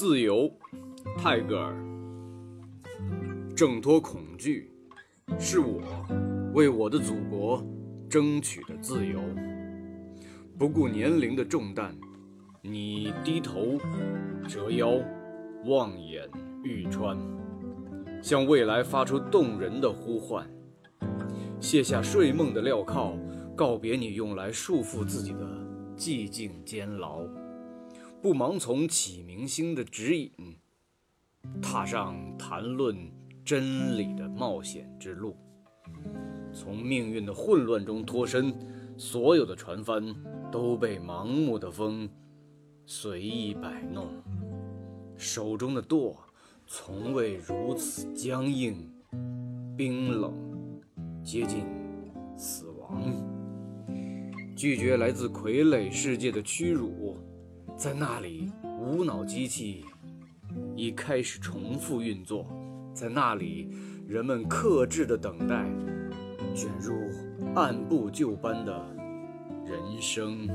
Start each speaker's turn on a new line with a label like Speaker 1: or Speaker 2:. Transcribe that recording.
Speaker 1: 自由，泰戈尔。挣脱恐惧，是我为我的祖国争取的自由。不顾年龄的重担，你低头，折腰，望眼欲穿，向未来发出动人的呼唤。卸下睡梦的镣铐，告别你用来束缚自己的寂静监牢，不盲从启明星的指引，踏上谈论。真理的冒险之路，从命运的混乱中脱身，所有的船帆都被盲目的风随意摆弄，手中的舵从未如此僵硬、冰冷，接近死亡。拒绝来自傀儡世界的屈辱，在那里，无脑机器已开始重复运作。在那里，人们克制的等待，卷入按部就班的人生。